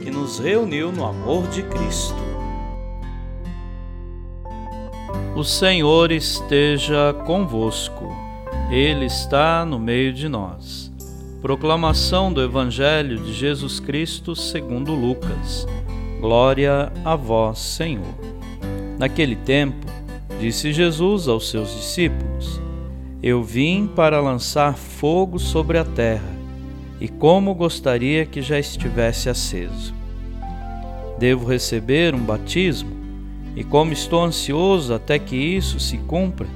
que nos reuniu no amor de Cristo. O Senhor esteja convosco, Ele está no meio de nós. Proclamação do Evangelho de Jesus Cristo segundo Lucas. Glória a vós, Senhor. Naquele tempo, disse Jesus aos seus discípulos: Eu vim para lançar fogo sobre a terra e como gostaria que já estivesse aceso. Devo receber um batismo e como estou ansioso até que isso se cumpra.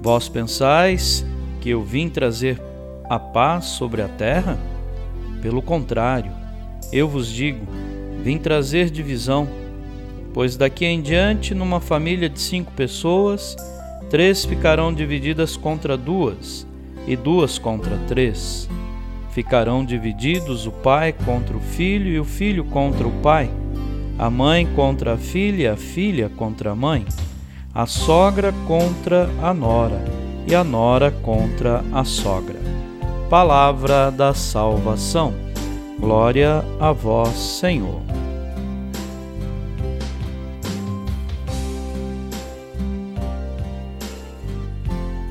Vós pensais que eu vim trazer a paz sobre a terra? Pelo contrário, eu vos digo, vim trazer divisão, pois daqui em diante, numa família de cinco pessoas, três ficarão divididas contra duas, e duas contra três Ficarão divididos o pai contra o filho e o filho contra o pai, a mãe contra a filha a filha contra a mãe, a sogra contra a nora e a nora contra a sogra. Palavra da salvação. Glória a vós, Senhor.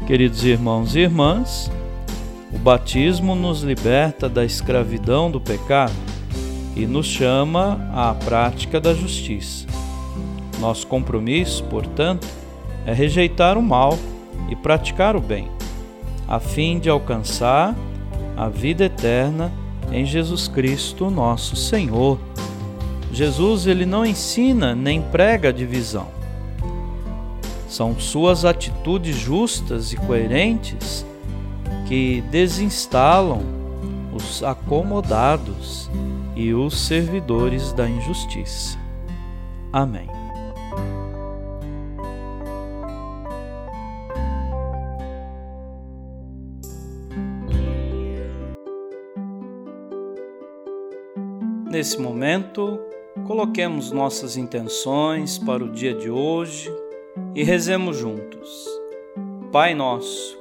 Queridos irmãos e irmãs, batismo nos liberta da escravidão do pecado e nos chama à prática da justiça. Nosso compromisso, portanto, é rejeitar o mal e praticar o bem, a fim de alcançar a vida eterna em Jesus Cristo, nosso Senhor. Jesus ele não ensina nem prega divisão. São suas atitudes justas e coerentes que desinstalam os acomodados e os servidores da injustiça. Amém. Nesse momento, coloquemos nossas intenções para o dia de hoje e rezemos juntos. Pai nosso,